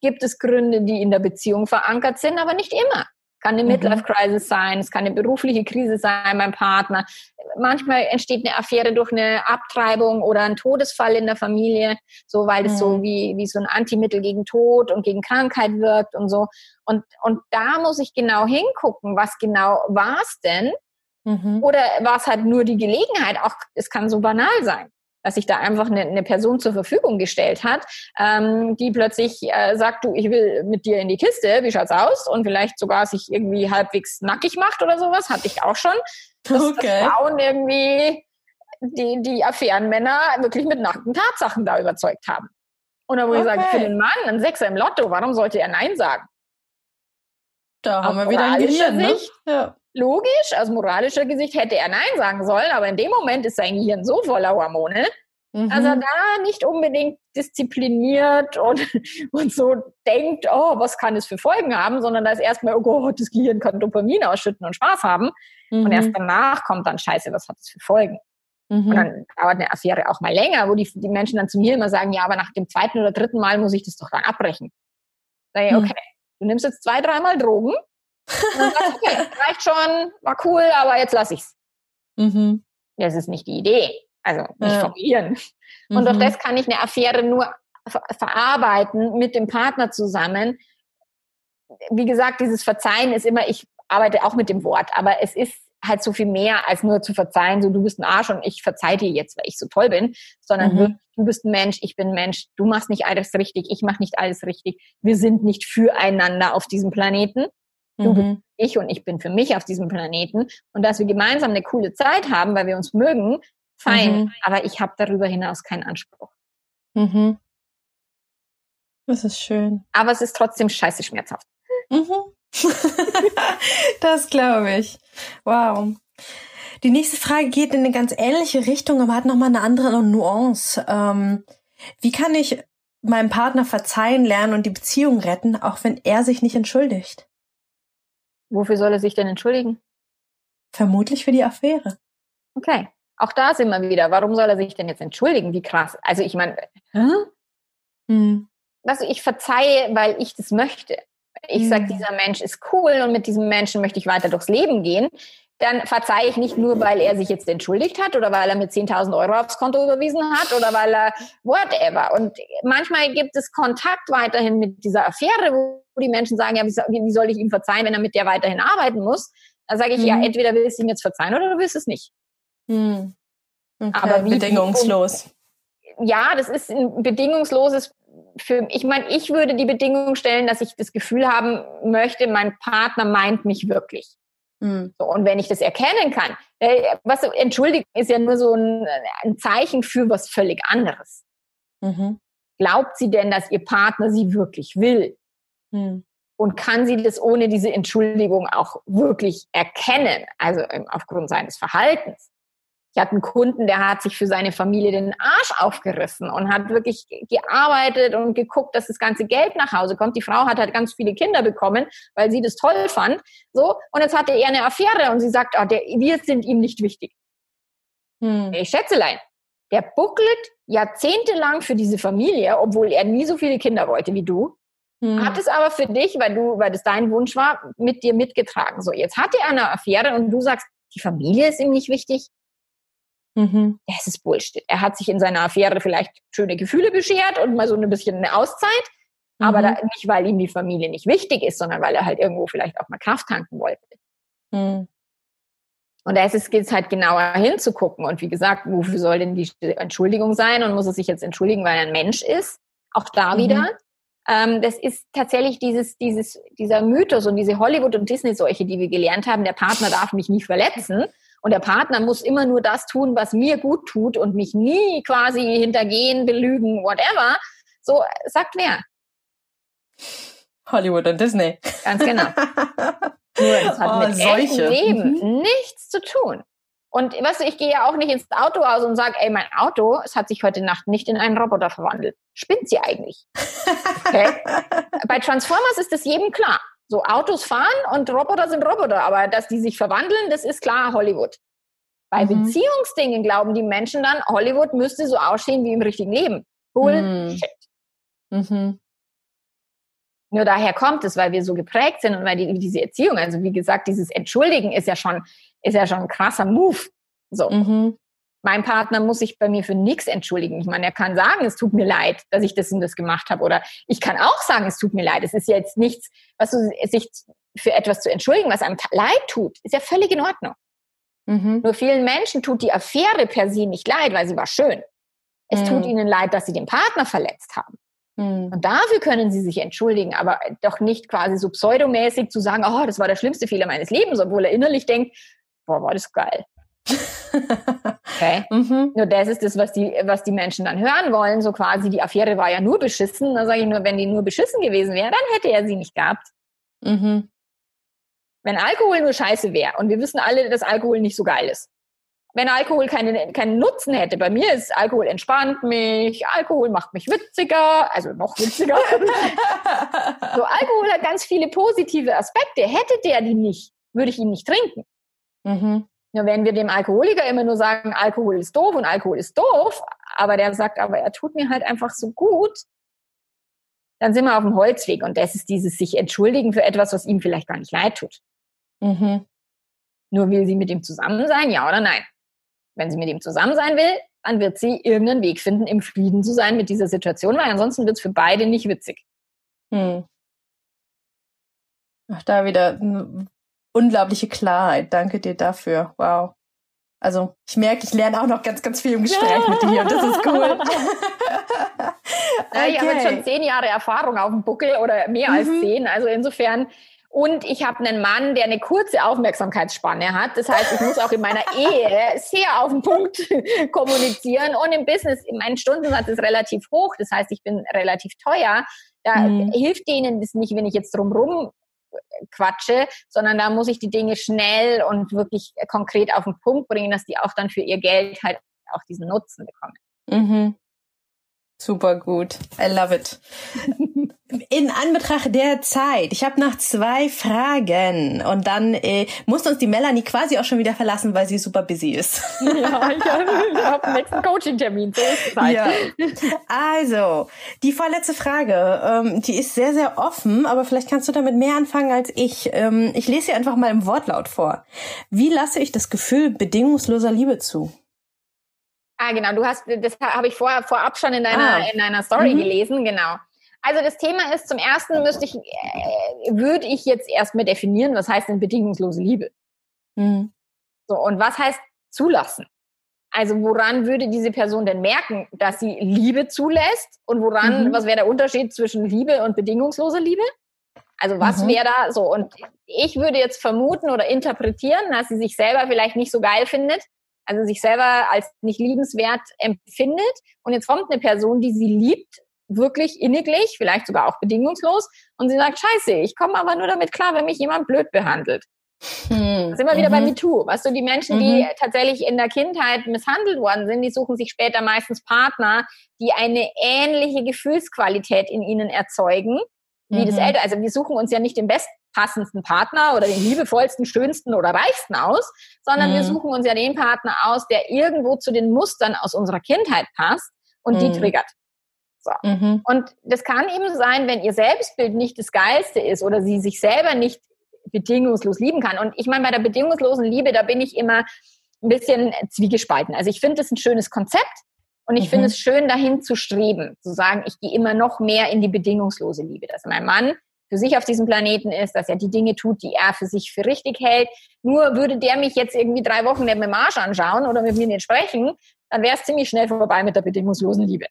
gibt es Gründe, die in der Beziehung verankert sind, aber nicht immer kann eine mhm. Midlife-Crisis sein, es kann eine berufliche Krise sein beim Partner. Manchmal entsteht eine Affäre durch eine Abtreibung oder ein Todesfall in der Familie, so weil es mhm. so wie, wie so ein Antimittel gegen Tod und gegen Krankheit wirkt und so. Und, und da muss ich genau hingucken, was genau war es denn? Mhm. Oder war es halt nur die Gelegenheit? Auch es kann so banal sein dass sich da einfach eine, eine Person zur Verfügung gestellt hat, ähm, die plötzlich äh, sagt, du, ich will mit dir in die Kiste, wie schaut's aus? Und vielleicht sogar sich irgendwie halbwegs nackig macht oder sowas, hatte ich auch schon. Dass, okay. dass Frauen irgendwie die, die Affärenmänner wirklich mit nackten Tatsachen da überzeugt haben. Und dann wo okay. ich sage, für den Mann ein Sechser im Lotto, warum sollte er Nein sagen? Da haben wir wieder ein Gehirn, ne? Ja. Logisch, aus moralischer Gesicht hätte er Nein sagen sollen, aber in dem Moment ist sein Gehirn so voller Hormone, mhm. dass er da nicht unbedingt diszipliniert und, und so denkt, oh, was kann es für Folgen haben, sondern da ist erstmal, oh Gott, das Gehirn kann Dopamin ausschütten und Spaß haben. Mhm. Und erst danach kommt dann, scheiße, was hat das für Folgen? Mhm. Und dann dauert eine Affäre auch mal länger, wo die, die Menschen dann zu mir immer sagen, ja, aber nach dem zweiten oder dritten Mal muss ich das doch dann abbrechen. Sag ich, mhm. okay, du nimmst jetzt zwei, dreimal Drogen sagst, okay, reicht schon, war cool, aber jetzt lass ich's. Mhm. Das ist nicht die Idee. Also nicht ja. vom Gehirn. Und mhm. durch das kann ich eine Affäre nur ver verarbeiten mit dem Partner zusammen. Wie gesagt, dieses Verzeihen ist immer, ich arbeite auch mit dem Wort, aber es ist halt so viel mehr als nur zu verzeihen, so du bist ein Arsch und ich verzeih dir jetzt, weil ich so toll bin, sondern mhm. du bist ein Mensch, ich bin ein Mensch, du machst nicht alles richtig, ich mach nicht alles richtig. Wir sind nicht füreinander auf diesem Planeten. Du bist mhm. ich und ich bin für mich auf diesem Planeten. Und dass wir gemeinsam eine coole Zeit haben, weil wir uns mögen, fein. Mhm. Aber ich habe darüber hinaus keinen Anspruch. Mhm. Das ist schön. Aber es ist trotzdem scheiße schmerzhaft. Mhm. das glaube ich. Wow. Die nächste Frage geht in eine ganz ähnliche Richtung, aber hat nochmal eine andere Nuance. Ähm, wie kann ich meinem Partner verzeihen lernen und die Beziehung retten, auch wenn er sich nicht entschuldigt? Wofür soll er sich denn entschuldigen? Vermutlich für die Affäre. Okay. Auch da sind wir wieder. Warum soll er sich denn jetzt entschuldigen? Wie krass. Also ich meine? Hm. Also ich verzeihe, weil ich das möchte. Ich hm. sage, dieser Mensch ist cool und mit diesem Menschen möchte ich weiter durchs Leben gehen. Dann verzeihe ich nicht nur, weil er sich jetzt entschuldigt hat oder weil er mit 10.000 Euro aufs Konto überwiesen hat oder weil er whatever. Und manchmal gibt es Kontakt weiterhin mit dieser Affäre, wo die Menschen sagen, ja, wie soll ich ihm verzeihen, wenn er mit der weiterhin arbeiten muss? Da sage ich, mhm. ja, entweder willst du ihm jetzt verzeihen oder du willst es nicht. Mhm. Okay, Aber wie, bedingungslos. ja, das ist ein bedingungsloses für, ich meine, ich würde die Bedingung stellen, dass ich das Gefühl haben möchte, mein Partner meint mich wirklich. Mhm. So, und wenn ich das erkennen kann, äh, was entschuldigt ist ja nur so ein, ein Zeichen für was völlig anderes. Mhm. glaubt sie denn, dass ihr Partner sie wirklich will? Hm. Und kann sie das ohne diese Entschuldigung auch wirklich erkennen, also ähm, aufgrund seines Verhaltens? Ich hatte einen Kunden, der hat sich für seine Familie den Arsch aufgerissen und hat wirklich gearbeitet und geguckt, dass das ganze Geld nach Hause kommt. Die Frau hat halt ganz viele Kinder bekommen, weil sie das toll fand. So, und jetzt hatte er eine Affäre und sie sagt, oh, der, wir sind ihm nicht wichtig. Hm. Ich schätzelein, der buckelt jahrzehntelang für diese Familie, obwohl er nie so viele Kinder wollte wie du. Hm. Hat es aber für dich, weil du, weil das dein Wunsch war, mit dir mitgetragen. So, jetzt hat er eine Affäre und du sagst, die Familie ist ihm nicht wichtig. Mhm. Das ist Bullshit. Er hat sich in seiner Affäre vielleicht schöne Gefühle beschert und mal so ein bisschen eine Auszeit. Mhm. Aber da, nicht, weil ihm die Familie nicht wichtig ist, sondern weil er halt irgendwo vielleicht auch mal Kraft tanken wollte. Mhm. Und da geht es halt genauer hinzugucken. Und wie gesagt, wofür soll denn die Entschuldigung sein? Und muss er sich jetzt entschuldigen, weil er ein Mensch ist? Auch da mhm. wieder. Ähm, das ist tatsächlich dieses, dieses, dieser Mythos und diese Hollywood- und Disney-Seuche, die wir gelernt haben. Der Partner darf mich nie verletzen. Und der Partner muss immer nur das tun, was mir gut tut und mich nie quasi hintergehen, belügen, whatever. So sagt wer? Hollywood und Disney. Ganz genau. Nur das hat oh, mit solche. Leben mhm. nichts zu tun. Und weißt du, ich gehe ja auch nicht ins Auto aus und sage, ey, mein Auto, es hat sich heute Nacht nicht in einen Roboter verwandelt. Spinnt sie eigentlich? Okay? Bei Transformers ist das jedem klar. So Autos fahren und Roboter sind Roboter, aber dass die sich verwandeln, das ist klar Hollywood. Bei mhm. Beziehungsdingen glauben die Menschen dann, Hollywood müsste so aussehen wie im richtigen Leben. Bullshit. Mhm. mhm. Nur daher kommt es, weil wir so geprägt sind und weil die, diese Erziehung, also wie gesagt, dieses Entschuldigen ist ja schon, ist ja schon ein krasser Move. So. Mhm. Mein Partner muss sich bei mir für nichts entschuldigen. Ich meine, er kann sagen, es tut mir leid, dass ich das und das gemacht habe. Oder ich kann auch sagen, es tut mir leid. Es ist ja jetzt nichts, was du, sich für etwas zu entschuldigen, was einem leid tut, ist ja völlig in Ordnung. Mhm. Nur vielen Menschen tut die Affäre per se nicht leid, weil sie war schön. Es mhm. tut ihnen leid, dass sie den Partner verletzt haben. Mhm. Und dafür können sie sich entschuldigen, aber doch nicht quasi so pseudomäßig zu sagen, oh, das war der schlimmste Fehler meines Lebens, obwohl er innerlich denkt, boah, war das geil. Okay. Mhm. Nur das ist das, was die, was die Menschen dann hören wollen. So quasi, die Affäre war ja nur beschissen. Da sage ich nur, wenn die nur beschissen gewesen wäre, dann hätte er sie nicht gehabt. Mhm. Wenn Alkohol nur scheiße wäre und wir wissen alle, dass Alkohol nicht so geil ist, wenn Alkohol keine, keinen Nutzen hätte. Bei mir ist Alkohol entspannt mich, Alkohol macht mich witziger, also noch witziger. so, Alkohol hat ganz viele positive Aspekte. Hätte der die nicht, würde ich ihn nicht trinken. Mhm. Ja, wenn wir dem Alkoholiker immer nur sagen, Alkohol ist doof und Alkohol ist doof, aber der sagt, aber er tut mir halt einfach so gut, dann sind wir auf dem Holzweg. Und das ist dieses sich entschuldigen für etwas, was ihm vielleicht gar nicht leid tut. Mhm. Nur will sie mit ihm zusammen sein, ja oder nein? Wenn sie mit ihm zusammen sein will, dann wird sie irgendeinen Weg finden, im Frieden zu sein mit dieser Situation, weil ansonsten wird es für beide nicht witzig. Hm. Ach, da wieder eine unglaubliche Klarheit. Danke dir dafür. Wow. Also ich merke, ich lerne auch noch ganz, ganz viel im Gespräch mit dir und das ist cool. okay. Ich habe jetzt schon zehn Jahre Erfahrung auf dem Buckel oder mehr mhm. als zehn. Also insofern und ich habe einen Mann, der eine kurze Aufmerksamkeitsspanne hat. Das heißt, ich muss auch in meiner Ehe sehr auf den Punkt kommunizieren. Und im Business, mein Stundensatz ist relativ hoch. Das heißt, ich bin relativ teuer. Da mhm. hilft denen das nicht, wenn ich jetzt drumrum quatsche, sondern da muss ich die Dinge schnell und wirklich konkret auf den Punkt bringen, dass die auch dann für ihr Geld halt auch diesen Nutzen bekommen. Mhm. Super gut. I love it. In Anbetracht der Zeit, ich habe noch zwei Fragen und dann äh, muss uns die Melanie quasi auch schon wieder verlassen, weil sie super busy ist. Ja, ich habe einen nächsten Coaching-Termin. So. Ja. Also, die vorletzte Frage, ähm, die ist sehr, sehr offen, aber vielleicht kannst du damit mehr anfangen als ich. Ähm, ich lese sie einfach mal im Wortlaut vor. Wie lasse ich das Gefühl bedingungsloser Liebe zu? Ah, genau. Du hast, das habe ich vorher vorab schon in deiner, ah. in deiner Story mhm. gelesen, genau. Also das Thema ist, zum ersten müsste ich, äh, würde ich jetzt erstmal definieren, was heißt denn bedingungslose Liebe? Mhm. So, und was heißt zulassen? Also woran würde diese Person denn merken, dass sie Liebe zulässt? Und woran, mhm. was wäre der Unterschied zwischen Liebe und bedingungsloser Liebe? Also was mhm. wäre da so? Und ich würde jetzt vermuten oder interpretieren, dass sie sich selber vielleicht nicht so geil findet, also sich selber als nicht liebenswert empfindet. Und jetzt kommt eine Person, die sie liebt, wirklich inniglich, vielleicht sogar auch bedingungslos. Und sie sagt, scheiße, ich komme aber nur damit klar, wenn mich jemand blöd behandelt. Hm. sind wir wieder mhm. bei MeToo. Weißt du, die Menschen, mhm. die tatsächlich in der Kindheit misshandelt worden sind, die suchen sich später meistens Partner, die eine ähnliche Gefühlsqualität in ihnen erzeugen, wie mhm. das Ältere. Also wir suchen uns ja nicht den bestpassendsten Partner oder den liebevollsten, schönsten oder reichsten aus, sondern wir mhm. suchen uns ja den Partner aus, der irgendwo zu den Mustern aus unserer Kindheit passt und die mhm. triggert. So. Mhm. Und das kann eben sein, wenn ihr Selbstbild nicht das Geilste ist oder sie sich selber nicht bedingungslos lieben kann. Und ich meine, bei der bedingungslosen Liebe, da bin ich immer ein bisschen zwiegespalten. Also ich finde es ein schönes Konzept und ich mhm. finde es schön, dahin zu streben, zu sagen, ich gehe immer noch mehr in die bedingungslose Liebe, dass mein Mann für sich auf diesem Planeten ist, dass er die Dinge tut, die er für sich für richtig hält. Nur würde der mich jetzt irgendwie drei Wochen mit dem Arsch anschauen oder mit mir nicht sprechen, dann wäre es ziemlich schnell vorbei mit der bedingungslosen Liebe.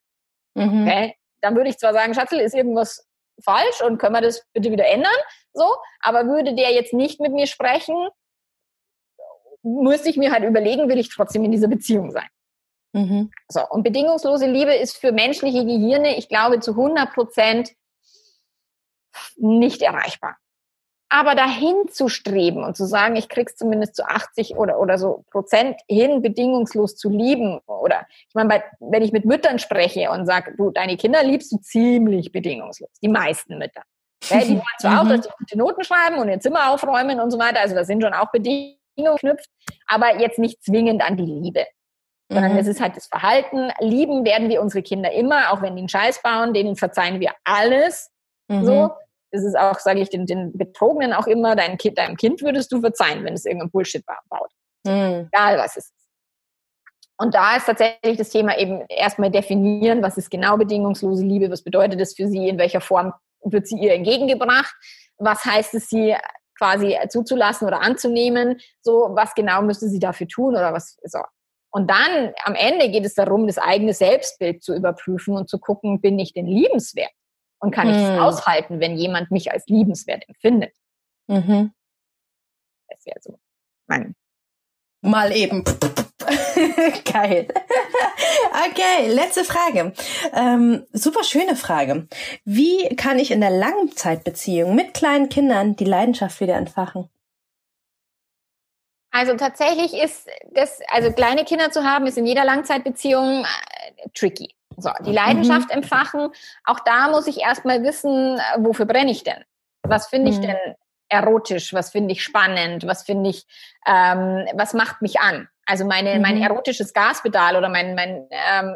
Mhm. Okay? Dann würde ich zwar sagen, Schatzel, ist irgendwas falsch und können wir das bitte wieder ändern? So, aber würde der jetzt nicht mit mir sprechen, müsste ich mir halt überlegen, will ich trotzdem in dieser Beziehung sein. Mhm. So, und bedingungslose Liebe ist für menschliche Gehirne, ich glaube, zu 100 Prozent nicht erreichbar. Aber dahin zu streben und zu sagen, ich krieg's zumindest zu 80 oder, oder so Prozent hin, bedingungslos zu lieben. Oder ich meine, wenn ich mit Müttern spreche und sage, du, deine Kinder liebst du ziemlich bedingungslos. Die meisten Mütter. Ja, die wollen zwar auch, mhm. dass die gute Noten schreiben und ihr Zimmer aufräumen und so weiter. Also da sind schon auch Bedingungen geknüpft, aber jetzt nicht zwingend an die Liebe. Sondern mhm. es ist halt das Verhalten. Lieben werden wir unsere Kinder immer, auch wenn die einen Scheiß bauen, denen verzeihen wir alles. Mhm. So. Das ist auch, sage ich den, den Betrogenen auch immer, dein kind, deinem Kind würdest du verzeihen, wenn es irgendein Bullshit baut. Mhm. Egal was es ist. Und da ist tatsächlich das Thema eben erstmal definieren, was ist genau bedingungslose Liebe, was bedeutet das für sie, in welcher Form wird sie ihr entgegengebracht, was heißt es, sie quasi zuzulassen oder anzunehmen, so was genau müsste sie dafür tun oder was so. Und dann am Ende geht es darum, das eigene Selbstbild zu überprüfen und zu gucken, bin ich denn liebenswert? Und kann hm. ich es aushalten, wenn jemand mich als liebenswert empfindet? Mhm. Das wäre so mein. Mal eben. Geil. Okay, letzte Frage. Ähm, super schöne Frage. Wie kann ich in der Langzeitbeziehung mit kleinen Kindern die Leidenschaft wieder entfachen? Also tatsächlich ist das, also kleine Kinder zu haben, ist in jeder Langzeitbeziehung äh, tricky. So, die Leidenschaft mhm. entfachen, auch da muss ich erstmal wissen, äh, wofür brenne ich denn? Was finde ich mhm. denn erotisch? Was finde ich spannend? Was finde ich, ähm, was macht mich an? Also meine, mhm. mein erotisches Gaspedal oder mein, mein ähm,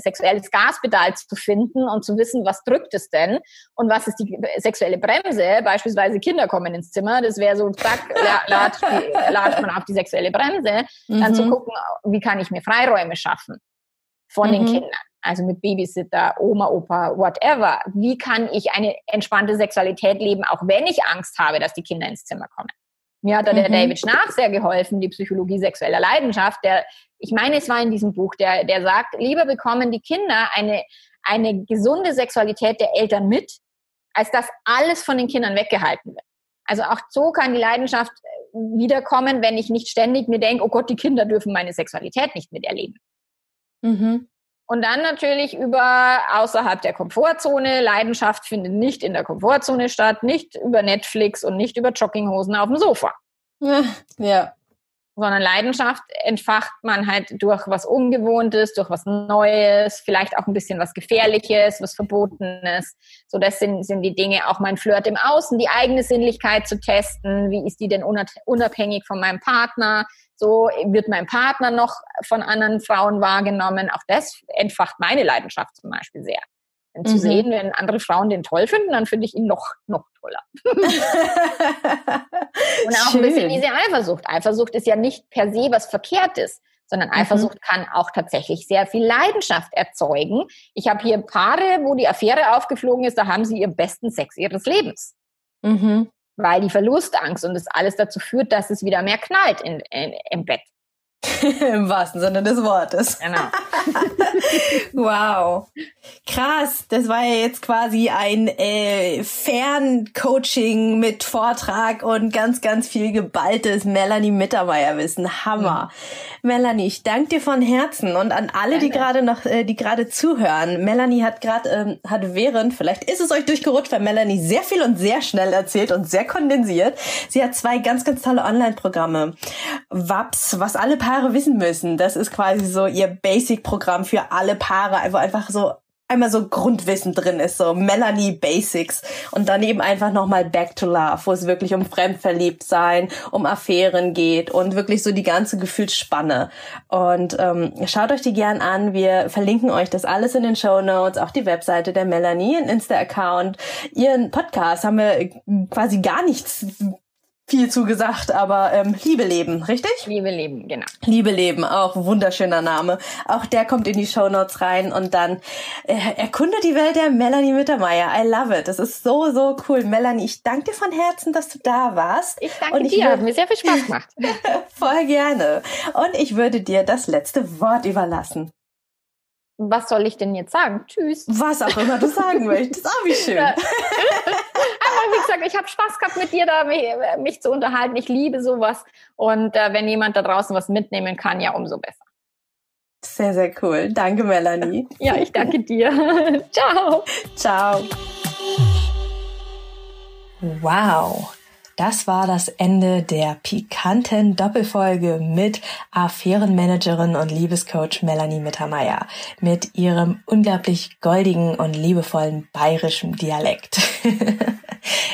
sexuelles Gaspedal zu finden und zu wissen, was drückt es denn und was ist die sexuelle Bremse. Beispielsweise Kinder kommen ins Zimmer, das wäre so, zack, latscht, latscht man auf die sexuelle Bremse. Mhm. Dann zu mhm. gucken, wie kann ich mir Freiräume schaffen von mhm. den Kindern. Also mit Babysitter, Oma, Opa, whatever. Wie kann ich eine entspannte Sexualität leben, auch wenn ich Angst habe, dass die Kinder ins Zimmer kommen? Mir hat da der mhm. David Schnarch sehr geholfen, die Psychologie sexueller Leidenschaft. Der, ich meine, es war in diesem Buch, der, der sagt, lieber bekommen die Kinder eine, eine gesunde Sexualität der Eltern mit, als dass alles von den Kindern weggehalten wird. Also auch so kann die Leidenschaft äh, wiederkommen, wenn ich nicht ständig mir denke, oh Gott, die Kinder dürfen meine Sexualität nicht miterleben. Mhm. Und dann natürlich über außerhalb der Komfortzone. Leidenschaft findet nicht in der Komfortzone statt, nicht über Netflix und nicht über Jogginghosen auf dem Sofa. Ja. Sondern Leidenschaft entfacht man halt durch was Ungewohntes, durch was Neues, vielleicht auch ein bisschen was Gefährliches, was Verbotenes. So, das sind, sind die Dinge, auch mein Flirt im Außen, die eigene Sinnlichkeit zu testen. Wie ist die denn unabhängig von meinem Partner? So wird mein Partner noch von anderen Frauen wahrgenommen. Auch das entfacht meine Leidenschaft zum Beispiel sehr. Denn zu mhm. sehen, wenn andere Frauen den toll finden, dann finde ich ihn noch, noch toller. und auch Schön. ein bisschen diese Eifersucht. Eifersucht ist ja nicht per se was Verkehrtes, sondern mhm. Eifersucht mhm. kann auch tatsächlich sehr viel Leidenschaft erzeugen. Ich habe hier Paare, wo die Affäre aufgeflogen ist, da haben sie ihren besten Sex ihres Lebens. Mhm weil die Verlustangst und das alles dazu führt, dass es wieder mehr knallt in, in, im Bett. Im wahrsten Sinne des Wortes. Genau. wow. Krass. Das war ja jetzt quasi ein äh, Ferncoaching mit Vortrag und ganz, ganz viel geballtes Melanie Mittermeier-Wissen. Hammer. Mhm. Melanie, ich danke dir von Herzen und an alle, die gerade noch, äh, die gerade zuhören. Melanie hat gerade, ähm, hat während, vielleicht ist es euch durchgerutscht, weil Melanie sehr viel und sehr schnell erzählt und sehr kondensiert. Sie hat zwei ganz, ganz tolle Online-Programme. WAPS, was alle Paare wissen müssen. Das ist quasi so ihr Basic-Programm für alle Paare, wo einfach so einmal so Grundwissen drin ist, so Melanie Basics und dann eben einfach nochmal Back to Love, wo es wirklich um Fremdverliebtsein, um Affären geht und wirklich so die ganze Gefühlsspanne. Und ähm, schaut euch die gern an. Wir verlinken euch das alles in den Show Notes, auch die Webseite der Melanie, ein Insta-Account, ihren Podcast haben wir quasi gar nichts viel zugesagt, aber ähm, Liebe Leben, richtig? Liebe Leben, genau. Liebe Leben, auch wunderschöner Name. Auch der kommt in die Show Notes rein und dann äh, erkunde die Welt der Melanie Mittermeier. I love it. Das ist so, so cool. Melanie, ich danke dir von Herzen, dass du da warst. Ich danke und ich dir, hat mir sehr viel Spaß gemacht. Voll gerne. Und ich würde dir das letzte Wort überlassen was soll ich denn jetzt sagen? Tschüss. Was auch immer du sagen möchtest. Oh, wie schön. Ja. Aber wie gesagt, ich habe Spaß gehabt, mit dir da mich, mich, zu unterhalten. Ich liebe sowas. Und äh, wenn jemand da draußen was mitnehmen kann, ja, umso besser. Sehr, sehr cool. Danke, Melanie. ja, ich danke dir. Ciao. Ciao. Wow. Das war das Ende der pikanten Doppelfolge mit Affärenmanagerin und Liebescoach Melanie Mittermeier mit ihrem unglaublich goldigen und liebevollen bayerischen Dialekt.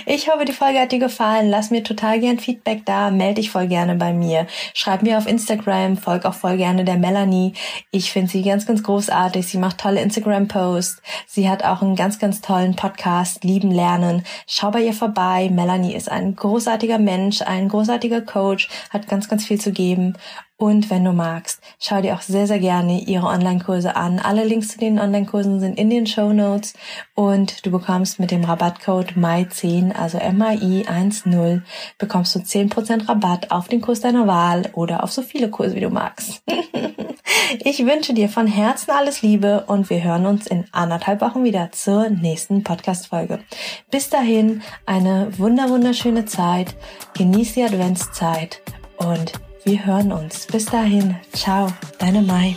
Ich hoffe, die Folge hat dir gefallen. Lass mir total gern Feedback da. Melde dich voll gerne bei mir. Schreib mir auf Instagram. Folg auch voll gerne der Melanie. Ich finde sie ganz, ganz großartig. Sie macht tolle Instagram-Posts. Sie hat auch einen ganz, ganz tollen Podcast, Lieben Lernen. Schau bei ihr vorbei. Melanie ist ein großartiger Mensch, ein großartiger Coach, hat ganz, ganz viel zu geben. Und wenn du magst, schau dir auch sehr, sehr gerne ihre Online-Kurse an. Alle Links zu den Online-Kursen sind in den Show Notes und du bekommst mit dem Rabattcode MAI10, also MAI10, bekommst du 10% Rabatt auf den Kurs deiner Wahl oder auf so viele Kurse, wie du magst. ich wünsche dir von Herzen alles Liebe und wir hören uns in anderthalb Wochen wieder zur nächsten Podcast-Folge. Bis dahin eine wunder wunderschöne Zeit. Genieß die Adventszeit und wir hören uns. Bis dahin. Ciao, deine Mai.